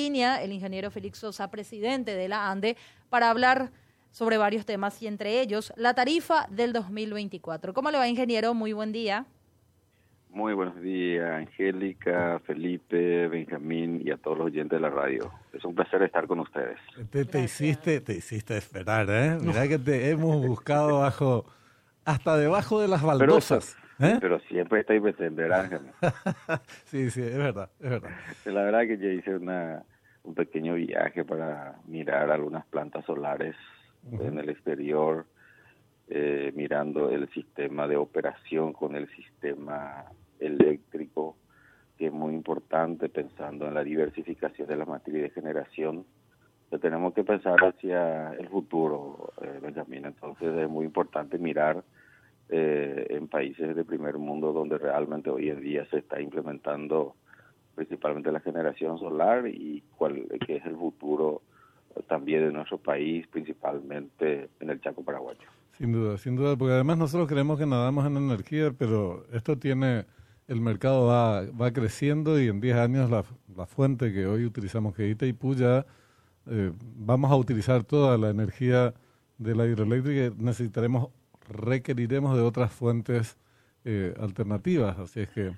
línea el ingeniero Félix Sosa, presidente de la ANDE, para hablar sobre varios temas y entre ellos la tarifa del 2024. ¿Cómo le va, ingeniero? Muy buen día. Muy buenos días, Angélica, Felipe, Benjamín y a todos los oyentes de la radio. Es un placer estar con ustedes. Te, hiciste, te hiciste esperar, ¿eh? Mira que te hemos buscado bajo, hasta debajo de las baldosas. ¿Eh? Pero siempre estáis presente, ¿verdad? sí, sí, es verdad, es verdad. La verdad que yo hice una, un pequeño viaje para mirar algunas plantas solares en el exterior, eh, mirando el sistema de operación con el sistema eléctrico, que es muy importante pensando en la diversificación de la materia de generación. tenemos que pensar hacia el futuro, eh, Benjamín. Entonces es muy importante mirar eh, en países de primer mundo donde realmente hoy en día se está implementando principalmente la generación solar y cuál que es el futuro también de nuestro país, principalmente en el Chaco paraguayo. Sin duda, sin duda, porque además nosotros creemos que nadamos en energía, pero esto tiene, el mercado va, va creciendo y en 10 años la, la fuente que hoy utilizamos, que es Itaipú, ya eh, vamos a utilizar toda la energía de la hidroeléctrica y necesitaremos requeriremos de otras fuentes eh, alternativas. Así es que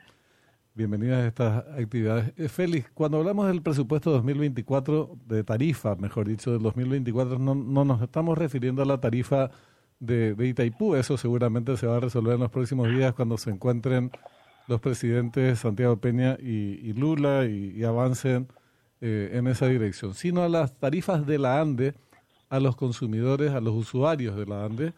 bienvenidas a estas actividades. Eh, Félix, cuando hablamos del presupuesto 2024, de tarifa, mejor dicho, del 2024, no, no nos estamos refiriendo a la tarifa de, Itaipú. Eso seguramente se va a resolver en los próximos días cuando se encuentren los presidentes Santiago Peña y, Lula y, avancen eh, en esa dirección, sino a las tarifas de la ANDE, a los consumidores, a los usuarios de la ANDE,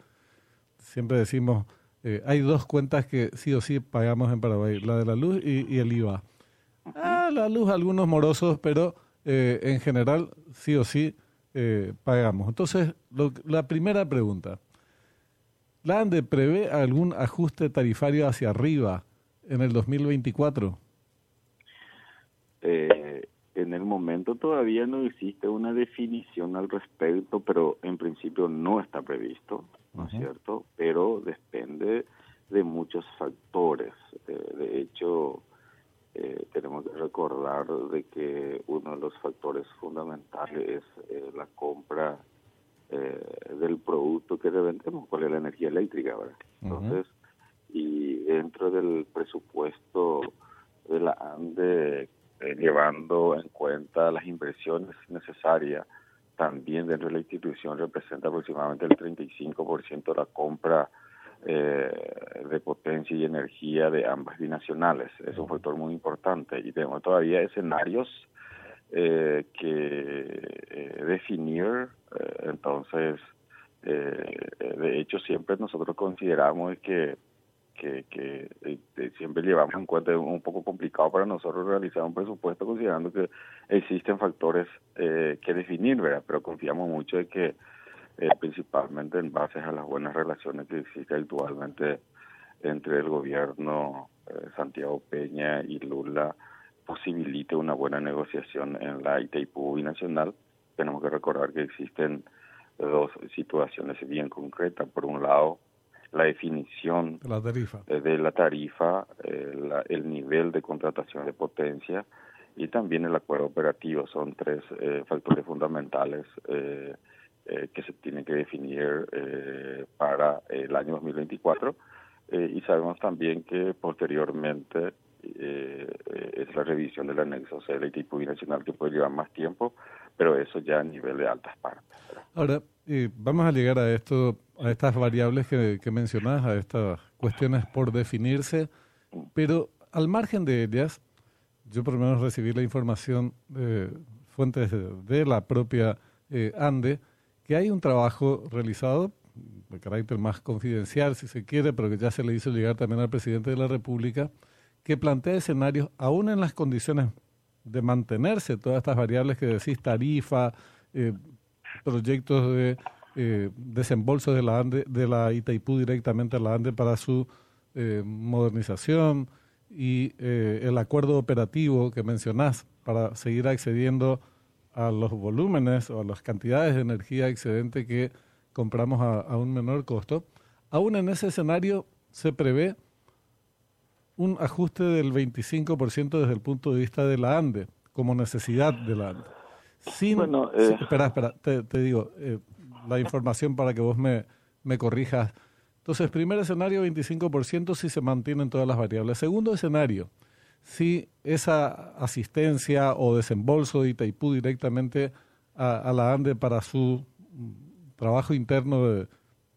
siempre decimos, eh, hay dos cuentas que sí o sí pagamos en Paraguay, la de la luz y, el IVA. Ah, la luz, algunos morosos, pero eh, en general sí o sí eh, pagamos. Entonces, la primera pregunta, ¿la ANDE prevé algún ajuste tarifario hacia arriba en el 2024? en el momento todavía no existe una definición al respecto, pero en principio no está previsto. ¿No es cierto? Pero depende de muchos factores. Eh, de hecho, eh, tenemos que recordar de que uno de los factores fundamentales es eh, la compra del producto que vendemos, cuál es la energía eléctrica, ¿verdad? Entonces, y dentro del presupuesto de la ANDE, llevando en cuenta las inversiones necesarias también dentro de la institución representa aproximadamente el 35% de la compra eh, de potencia y energía de ambas binacionales. Es un factor muy importante y tenemos todavía escenarios eh, que eh, definir. entonces, de hecho, siempre nosotros consideramos que que, que este, siempre llevamos en cuenta, es un poco complicado para nosotros realizar un presupuesto considerando que existen factores eh, que definir. Pero confiamos mucho en que, eh, principalmente en base a las buenas relaciones que existen actualmente entre el gobierno eh, Santiago Peña y Lula, posibilite una buena negociación en la Itaipú binacional. Tenemos que recordar que existen dos situaciones bien concretas. Por un lado, la definición la tarifa. Eh, de la tarifa, eh, el nivel de contratación de potencia y también el acuerdo operativo. Son tres eh, factores fundamentales que se tienen que definir para el año 2024 y sabemos también que posteriormente es la revisión del anexo C del tipo binacional que puede llevar más tiempo, pero eso ya a nivel de altas partes. Ahora, vamos a llegar a esto a estas variables que, que mencionas, a estas cuestiones por definirse, pero al margen de ellas, yo por lo menos recibí la información de fuentes de, la propia eh, ANDE, que hay un trabajo realizado de carácter más confidencial, si se quiere, pero que ya se le hizo llegar también al presidente de la República, que plantea escenarios, aún en las condiciones de mantenerse todas estas variables que decís, tarifa, eh, proyectos de eh, desembolso de la, ANDE, de la Itaipú directamente a la ANDE para su eh, modernización y el acuerdo operativo que mencionás para seguir accediendo a los volúmenes o a las cantidades de energía excedente que compramos a, a un menor costo. Aún en ese escenario se prevé un ajuste del 25% desde el punto de vista de la ANDE. como necesidad de la Sin, Bueno, eh, espera, espera, te, te digo eh, la información para que vos me, me corrijas. Entonces, primer escenario, 25% si se mantienen todas las variables. Segundo escenario, si esa asistencia o desembolso de Itaipú directamente a, a la ANDE para su mm, trabajo interno de,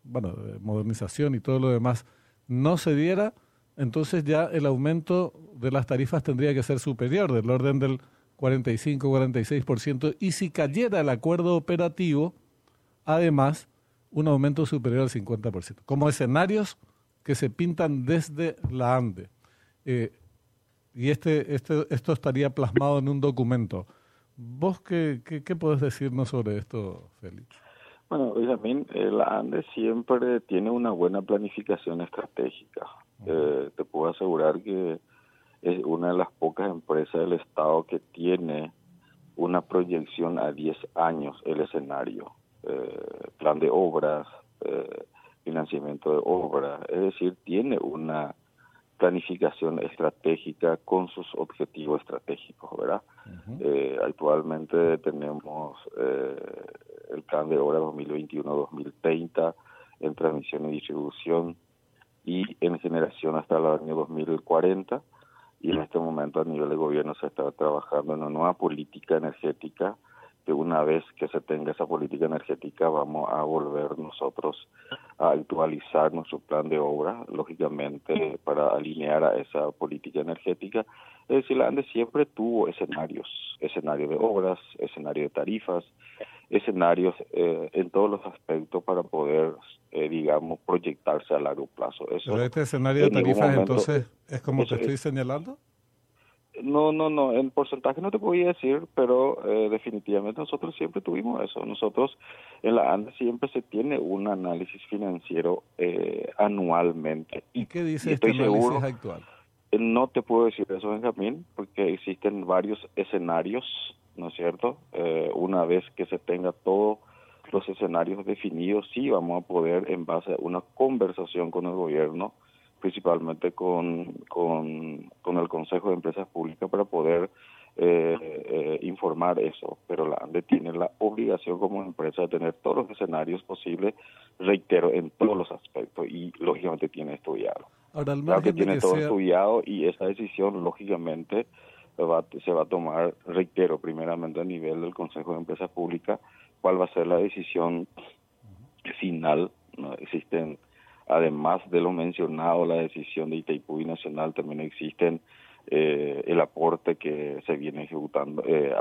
bueno, de modernización y todo lo demás no se diera, entonces ya el aumento de las tarifas tendría que ser superior, del orden del 45-46%, y si cayera el acuerdo operativo, además, un aumento superior al 50%, como escenarios que se pintan desde la ANDE. Eh, y este, este, esto estaría plasmado en un documento. ¿Vos qué, qué, podés decirnos sobre esto, Félix? Bueno, Benjamín, eh, la ANDE siempre tiene una buena planificación estratégica. Eh, te puedo asegurar que es una de las pocas empresas del Estado que tiene una proyección a 10 años el escenario, eh, plan de obras, eh, financiamiento de obras, es decir, tiene una planificación estratégica con sus objetivos estratégicos, ¿verdad? Eh, actualmente tenemos eh, el plan de obra 2021-2030 en transmisión y distribución y en generación hasta el año 2040 y en este momento a nivel de gobierno se está trabajando en una nueva política energética que una vez que se tenga esa política energética vamos a volver nosotros a actualizar nuestro plan de obra, lógicamente para alinear a esa política energética. Es decir, la ANDE siempre tuvo escenarios, escenario de obras, escenario de tarifas, escenarios eh, en todos los aspectos para poder, eh, digamos, proyectarse a largo plazo. Eso, Pero este escenario de tarifas, momento- entonces, ¿es como te estoy es- señalando? No, no, no, en porcentaje no te podía decir, pero eh, definitivamente nosotros siempre tuvimos eso. Nosotros en la ANDE siempre se tiene un análisis financiero eh, anualmente. ¿Y qué dice y este estoy análisis seguro- actual? Eh, No te puedo decir eso, Benjamín, porque existen varios escenarios, ¿no es cierto? Eh, una vez que se tenga todos los escenarios definidos, sí vamos a poder, en base a una conversación con el gobierno, principalmente con, con, con el Consejo de Empresas Públicas, para poder eh, eh, informar eso. Pero la ANDE tiene la obligación como empresa de tener todos los escenarios posibles, reitero, en todos los aspectos, y lógicamente tiene estudiado. Ahora, Claro que tiene que todo sea... estudiado y esa decisión, lógicamente, va- se va a tomar, reitero, primeramente a nivel del Consejo de Empresas Públicas, cuál va a ser la decisión final. ¿no? Existen, además de lo mencionado, la decisión de Itaipú y Nacional, también existen eh, el aporte que se viene ejecutando, eh,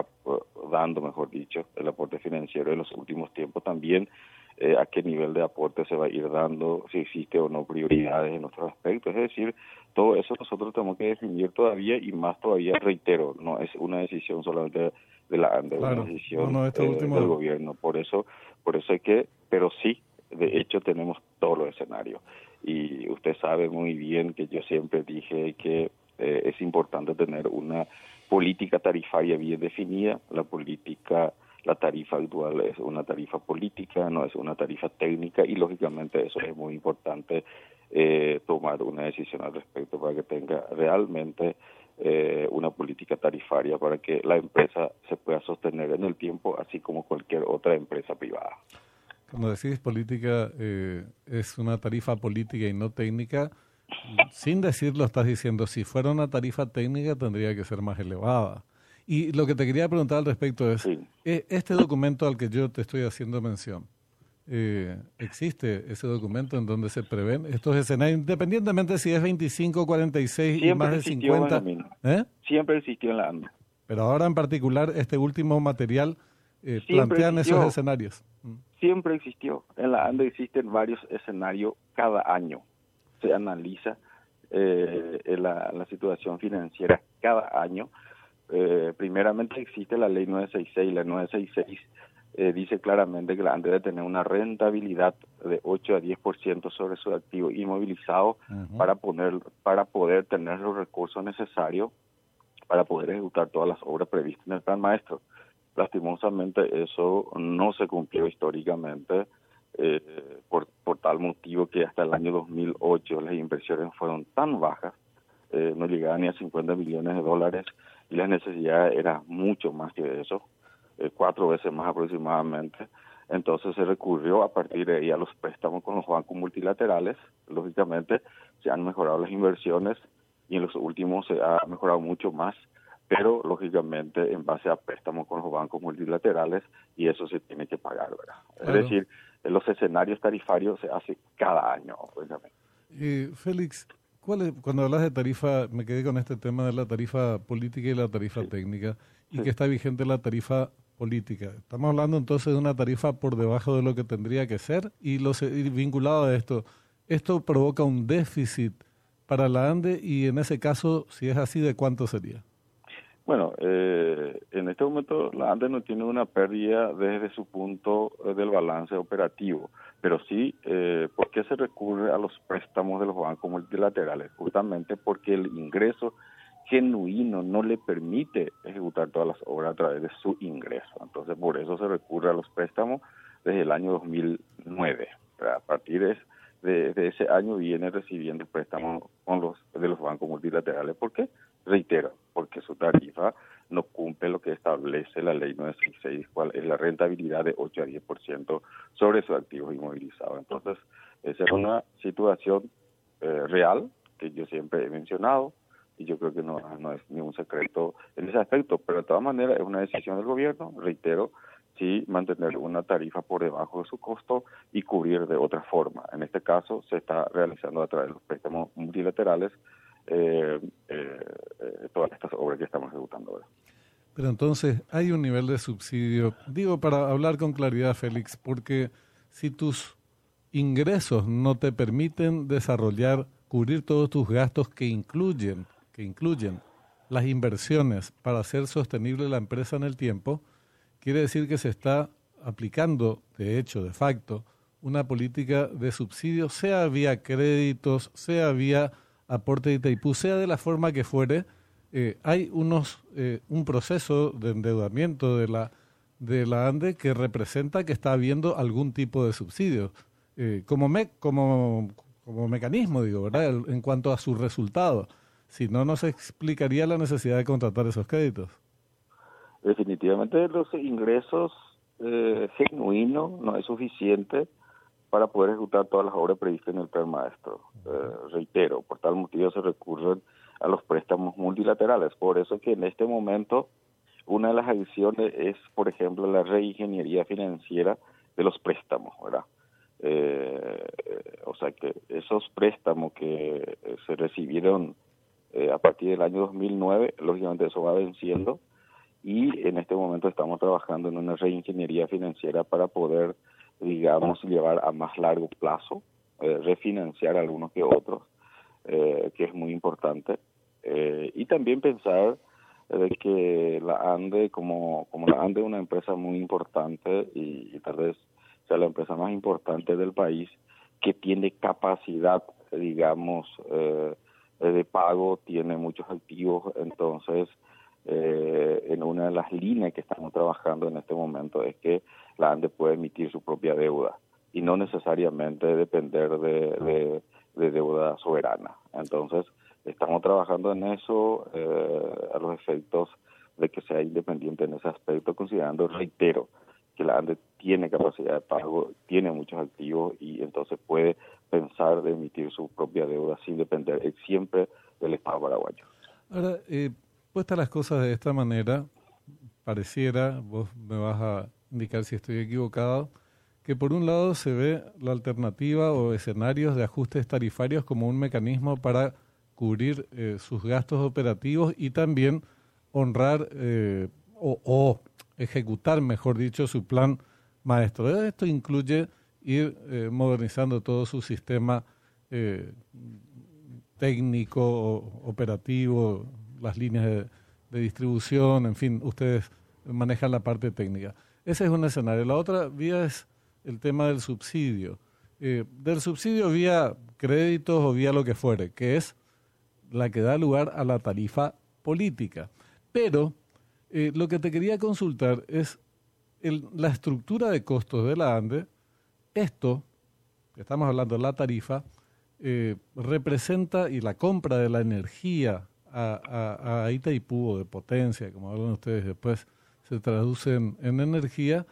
dando, mejor dicho, el aporte financiero en los últimos tiempos también, eh, a qué nivel de aporte se va a ir dando, si existe o no prioridades en otros aspectos. Es decir, todo eso nosotros tenemos que definir todavía y más todavía, reitero, no es una decisión solamente de la ANDE, Claro. una decisión No, no, esto eh, último- del gobierno. Por eso, por eso es que, pero sí, de hecho tenemos todos los escenarios. Y usted sabe muy bien que yo siempre dije que eh, es importante tener una política tarifaria bien definida. La política, la tarifa actual es una tarifa política, no es una tarifa técnica y lógicamente eso es muy importante eh, tomar una decisión al respecto para que tenga realmente eh, una política tarifaria para que la empresa se pueda sostener en el tiempo, así como cualquier otra empresa privada. Cuando decís política, eh, es una tarifa política y no técnica. Sin decirlo, estás diciendo, si fuera una tarifa técnica tendría que ser más elevada. Y lo que te quería preguntar al respecto es, Sí. eh, este documento al que yo te estoy haciendo mención, eh, ¿existe ese documento en donde se prevén estos escenarios, independientemente si es 25, 46 y Siempre más de existió, 50? Benjamín. ¿Eh? Siempre existió en la ANDE. Pero ahora en particular, este último material eh, plantean esos escenarios. Mm. siempre existió. En la ANDE existen varios escenarios cada año. Se analiza eh, la, la situación financiera cada año. Eh, primeramente existe la ley 966. La 966 eh, dice claramente que la ANDE debe tener una rentabilidad de 8 a 10% sobre su activo inmovilizado para, poner, para poder tener los recursos necesarios para poder ejecutar todas las obras previstas en el plan maestro. Lastimosamente eso no se cumplió históricamente eh, por, por tal motivo que hasta el año 2008 las inversiones fueron tan bajas, eh, no llegaban ni a 50 millones de dólares y las necesidades eran mucho más que eso, eh, cuatro veces más aproximadamente. Entonces se recurrió a partir de ahí a los préstamos con los bancos multilaterales. Lógicamente se han mejorado las inversiones y en los últimos se ha mejorado mucho más, pero lógicamente en base a préstamos con los bancos multilaterales y eso se tiene que pagar, ¿verdad? Es decir, los escenarios tarifarios se hacen cada año, obviamente. Eh, Félix, ¿cuál cuando hablas de tarifa, me quedé con este tema de la tarifa política y la tarifa técnica, y que está vigente la tarifa política. Estamos hablando entonces de una tarifa por debajo de lo que tendría que ser y, lo, vinculado a esto, esto provoca un déficit para la ANDE y en ese caso, si es así, ¿de cuánto sería? Bueno, eh, en este momento la ANDE no tiene una pérdida desde su punto eh, del balance operativo, pero sí, eh, ¿por qué se recurre a los préstamos de los bancos multilaterales? Justamente porque el ingreso genuino no le permite ejecutar todas las obras a través de su ingreso. Entonces, por eso se recurre a los préstamos desde el año 2009. A partir de, ese año viene recibiendo préstamos con los, de los bancos multilaterales. ¿Por qué? Reitero, porque su tarifa no cumple lo que establece la ley 966, cuál es la rentabilidad de 8 a 10% sobre sus activos inmovilizados. Entonces, esa es una situación eh, real que yo siempre he mencionado y yo creo que no, no es ningún secreto en ese aspecto, pero de todas maneras es una decisión del gobierno, reitero, sí mantener una tarifa por debajo de su costo y cubrir de otra forma. En este caso se está realizando a través de los préstamos multilaterales eh, eh, eh, todas estas obras que estamos ejecutando ahora. Pero entonces hay un nivel de subsidio, digo para hablar con claridad, Félix, porque si tus ingresos no te permiten desarrollar, cubrir todos tus gastos que incluyen que incluyen las inversiones para hacer sostenible la empresa en el tiempo, quiere decir que se está aplicando, de hecho, de facto, una política de subsidio, sea vía créditos, sea vía aporte de Itaipú, sea de la forma que fuere, eh, hay unos eh, un proceso de endeudamiento de la de la ANDE que representa que está habiendo algún tipo de subsidio eh, como me, como como mecanismo digo verdad en cuanto a su resultado. Si no, no se explicaría la necesidad de contratar esos créditos. Definitivamente los ingresos eh, genuinos no es suficiente para poder ejecutar todas las obras previstas en el plan maestro. Eh, reitero, por tal motivo se recurren a los préstamos multilaterales. Por eso que en este momento una de las acciones es, por ejemplo, la reingeniería financiera de los préstamos, ¿verdad? Eh, o sea que esos préstamos que se recibieron eh, a partir del año 2009, lógicamente eso va venciendo y en este momento estamos trabajando en una reingeniería financiera para poder, digamos, llevar a más largo plazo, eh, refinanciar algunos que otros, eh, que es muy importante. y también pensar de que la ANDE, como, como la ANDE es una empresa muy importante y, tal vez sea la empresa más importante del país, que tiene capacidad, digamos, eh, eh, de pago, tiene muchos activos, entonces eh, en una de las líneas que estamos trabajando en este momento es que la ANDE puede emitir su propia deuda y no necesariamente depender de, deuda soberana. Entonces, estamos trabajando en eso eh, a los efectos de que sea independiente en ese aspecto, considerando, reitero, que la ANDE tiene capacidad de pago, tiene muchos activos y entonces puede pensar de emitir su propia deuda sin depender siempre del Estado paraguayo. Ahora, eh, puestas las cosas de esta manera, pareciera, vos me vas a indicar si estoy equivocado, que por un lado se ve la alternativa o escenarios de ajustes tarifarios como un mecanismo para cubrir eh, sus gastos operativos y también honrar eh, o, ejecutar, mejor dicho, su plan maestro. Esto incluye ir eh, modernizando todo su sistema eh, técnico, operativo, las líneas de, distribución, en fin, ustedes manejan la parte técnica. Ese es un escenario. La otra vía es el tema del subsidio. Eh, del subsidio vía créditos o vía lo que fuere, que es la que da lugar a la tarifa política. Pero lo que te quería consultar es la estructura de costos de la ANDE esto, estamos hablando de la tarifa, eh, representa y la compra de la energía a, a, Itaipú o de potencia, como hablan ustedes después, se traduce en, energía,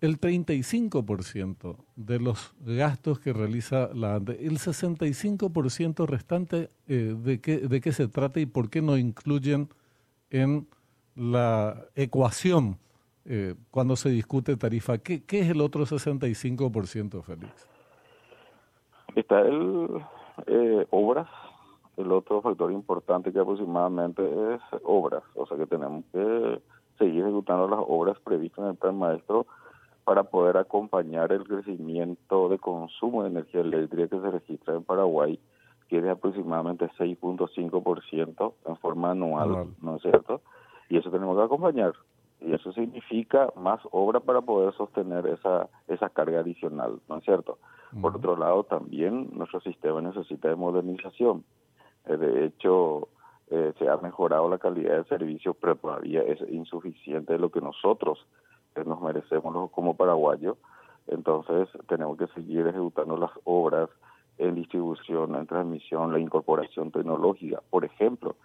el 35% de los gastos que realiza la ANDE, el 65% restante, eh, de, qué, ¿de qué se trata y por qué no incluyen en la ecuación eh, cuando se discute tarifa? ¿Qué, ¿Qué es el otro 65%, Félix? Está el eh, obras, el otro factor importante que aproximadamente es obras, o sea que tenemos que seguir ejecutando las obras previstas en el plan maestro para poder acompañar el crecimiento de consumo de energía eléctrica que se registra en Paraguay, que es de aproximadamente 6.5% en forma anual, ¿no es cierto? Y eso tenemos que acompañar. Y eso significa más obra para poder sostener esa, esa carga adicional, ¿no es cierto? Por otro lado, también nuestro sistema necesita de modernización. Eh, de hecho, eh, se ha mejorado la calidad del servicio, pero todavía es insuficiente de lo que nosotros eh, nos merecemos como paraguayos. Entonces, tenemos que seguir ejecutando las obras en distribución, en transmisión, la incorporación tecnológica. Por ejemplo,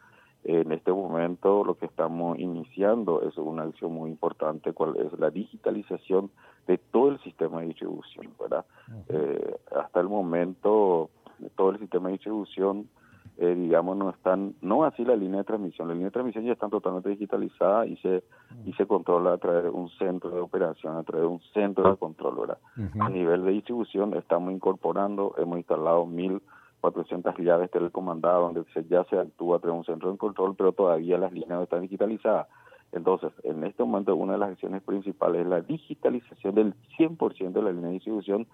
en este momento lo que estamos iniciando es una acción muy importante, cual es la digitalización de todo el sistema de distribución, ¿verdad? Eh, hasta el momento todo el sistema de distribución, eh, digamos, no están, no así la línea de transmisión, la línea de transmisión ya está totalmente digitalizada y se y se controla a través de un centro de operación, a través de un centro de control, ¿verdad? A nivel de distribución estamos incorporando, hemos instalado mil 400 llaves telecomandadas donde ya se actúa a través de un centro de control, pero todavía las líneas no están digitalizadas. Entonces, en este momento, una de las acciones principales es la digitalización del 100% de la línea de distribución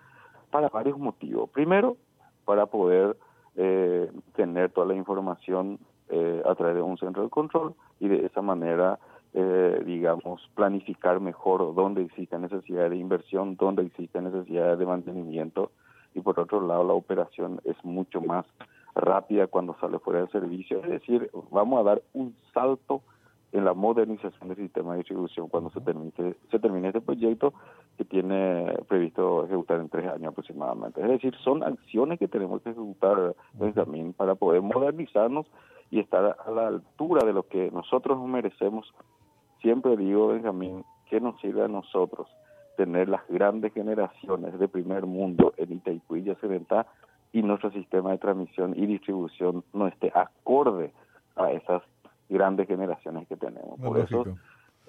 para varios motivos. Primero, para poder toda la información eh, a través de un centro de control y de esa manera, eh, digamos, planificar mejor dónde existe necesidad de inversión, dónde existe necesidad de mantenimiento y por otro lado la operación es mucho más rápida cuando sale fuera del servicio. Es decir, vamos a dar un salto en la modernización del sistema de distribución cuando se termine, se termine este proyecto que tiene previsto ejecutar en tres años aproximadamente. Es decir, son acciones que tenemos que ejecutar, también para poder modernizarnos y estar a la altura de lo que nosotros merecemos. Siempre digo, Benjamín, que nos sirve a nosotros tener las grandes generaciones de primer mundo en Itaipú y Yacyretá y nuestro sistema de transmisión y distribución no esté acorde a esas grandes generaciones que tenemos. por eso,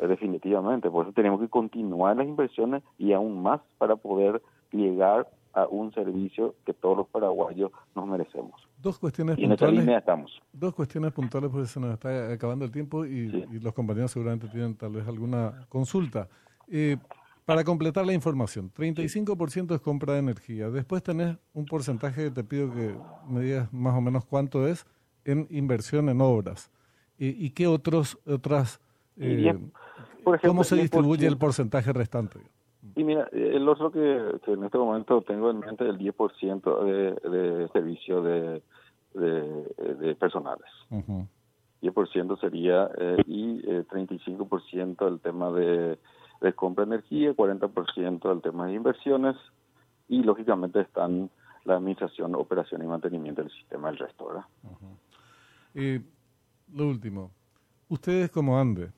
definitivamente, por eso tenemos que continuar las inversiones y aún más para poder llegar a un servicio que todos los paraguayos nos merecemos. Dos cuestiones puntuales. estamos. Dos cuestiones puntuales porque se nos está acabando el tiempo y, y los compañeros seguramente tienen tal vez alguna consulta. Eh, para completar la información, 35% es compra de energía. Después tenés un porcentaje que te pido que me digas más o menos cuánto es en inversión en obras. ¿Y, qué otros otras... Eh, ¿Cómo se distribuye el porcentaje restante? Y mira, el otro que, en este momento tengo en mente es el 10% de, de servicio de, de, personales. 10% sería eh, y eh, 35% el tema de de compra de energía, 40% del tema de inversiones y lógicamente están la administración, operación y mantenimiento del sistema, el resto, ¿verdad? lo último, ustedes como ANDE,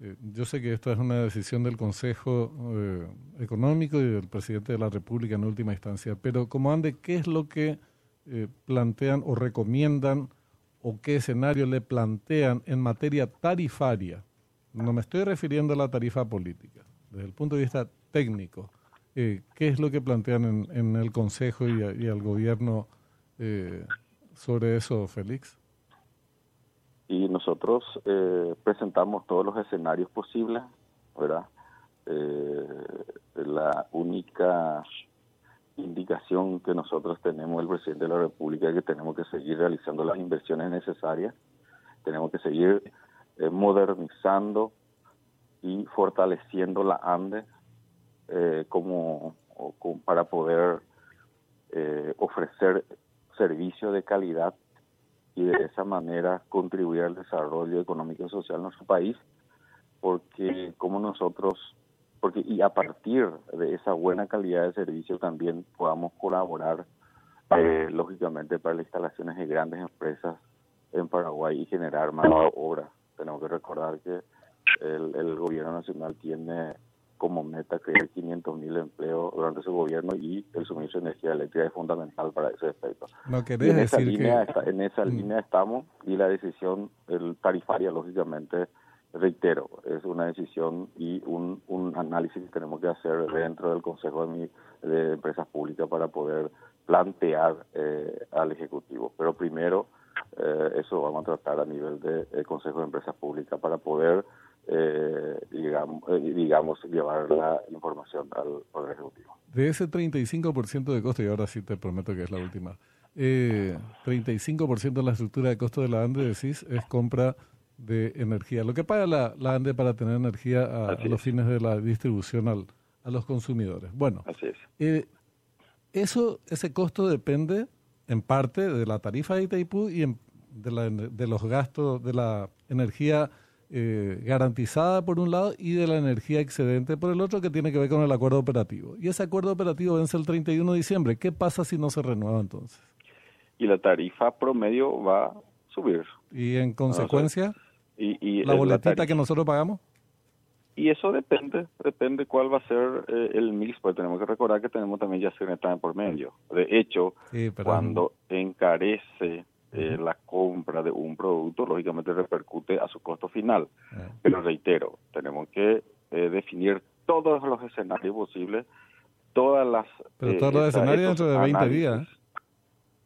eh, yo sé que esta es una decisión del Consejo eh, Económico y del Presidente de la República en última instancia, pero como ANDE, ¿qué es lo que eh, plantean o recomiendan o qué escenario le plantean en materia tarifaria no me estoy refiriendo a la tarifa política, desde el punto de vista técnico, ¿qué es lo que plantean en, el Consejo y, al gobierno sobre eso, Félix? Y nosotros eh, presentamos todos los escenarios posibles, ¿verdad? la única indicación que nosotros tenemos, el presidente de la República, es que tenemos que seguir realizando las inversiones necesarias, tenemos que seguir eh, modernizando y fortaleciendo la ANDE eh, como, para poder eh, ofrecer servicio de calidad y de esa manera contribuir al desarrollo económico y social de nuestro país, porque como nosotros, porque y a partir de esa buena calidad de servicio también podamos colaborar, lógicamente, para las instalaciones de grandes empresas en Paraguay y generar más obra. Tenemos que recordar que el, el gobierno nacional tiene como meta crear 500.000 empleos durante su gobierno y el suministro de energía eléctrica es fundamental para ese. No querés en esa decir línea, que... está- en esa Mm. línea estamos y la decisión el tarifaria, lógicamente, reitero, es una decisión y un, un análisis que tenemos que hacer dentro del Consejo de, Mi- de Empresas Públicas para poder plantear eh, al Ejecutivo. Pero primero, eh, eso vamos a tratar a nivel del Consejo de Empresas Públicas para poder, eh, digamos, eh, digamos, llevar la información al Poder Ejecutivo. De ese 35% de costo, y ahora sí te prometo que es la última, eh, 35% de la estructura de costo de la ANDE, decís, es compra de energía. Lo que paga la, la ANDE para tener energía a, los es. fines de la distribución al, a los consumidores. Bueno, Así es. eh, eso, ese costo depende en parte de la tarifa de Itaipú y en- de, la, de los gastos de la energía eh, garantizada por un lado y de la energía excedente por el otro que tiene que ver con el acuerdo operativo. Y ese acuerdo operativo vence el 31 de diciembre. ¿Qué pasa si no se renueva entonces? Y la tarifa promedio va a subir. Y en consecuencia, Y, y la boletita que nosotros pagamos. Y eso depende, depende cuál va a ser eh, el mix, porque tenemos que recordar que tenemos también ya están por medio. De hecho, Sí, cuando encarece eh, la compra de un producto, lógicamente repercute a su costo final. Pero reitero, tenemos que eh, definir todos los escenarios posibles, todas las... Pero eh, todos los escenarios dentro de 20 análisis. días.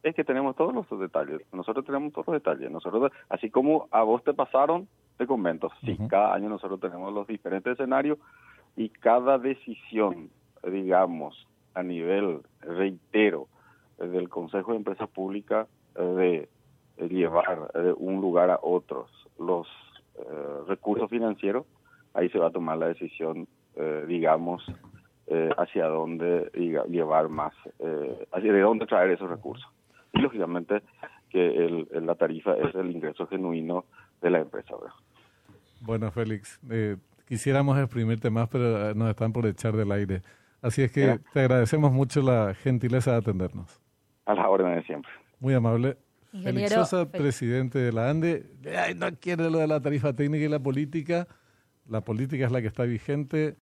Es que tenemos todos los detalles. Nosotros tenemos todos los detalles. Nosotros, así como a vos te pasaron, te comento. Sí, cada año nosotros tenemos los diferentes escenarios y cada decisión, digamos, a nivel, reitero, del Consejo de Empresas Públicas eh, de llevar de un lugar a otros los eh, recursos financieros, ahí se va a tomar la decisión, eh, digamos, eh, hacia dónde llevar más, eh, hacia de dónde traer esos recursos. Y lógicamente que el, la tarifa es el ingreso genuino de la empresa. ¿verdad? Bueno, Félix, eh, quisiéramos exprimirte más, pero eh, nos están por echar del aire. Así es que Ya. te agradecemos mucho la gentileza de atendernos. A las órdenes de siempre. Muy amable. Ingeniero, Félix Sosa, Fe- presidente de la ANDE. Ay, no quiere lo de la tarifa técnica y la política. La política es la que está vigente.